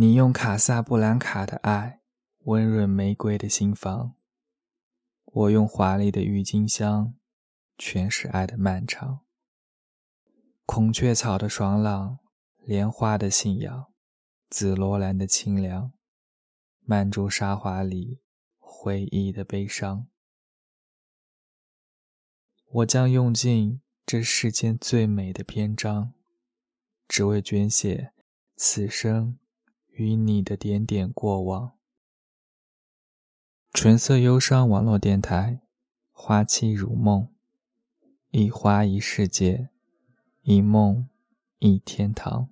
你用卡萨布兰卡的爱温润玫瑰的心房，我用华丽的郁金香诠释爱的漫长。孔雀草的爽朗，莲花的信仰，紫罗兰的清凉，曼珠沙华里回忆的悲伤。我将用尽这世间最美的篇章，只为捐写此生。与你的点点过往，纯色忧伤网络电台，花期如梦，一花一世界，一梦一天堂。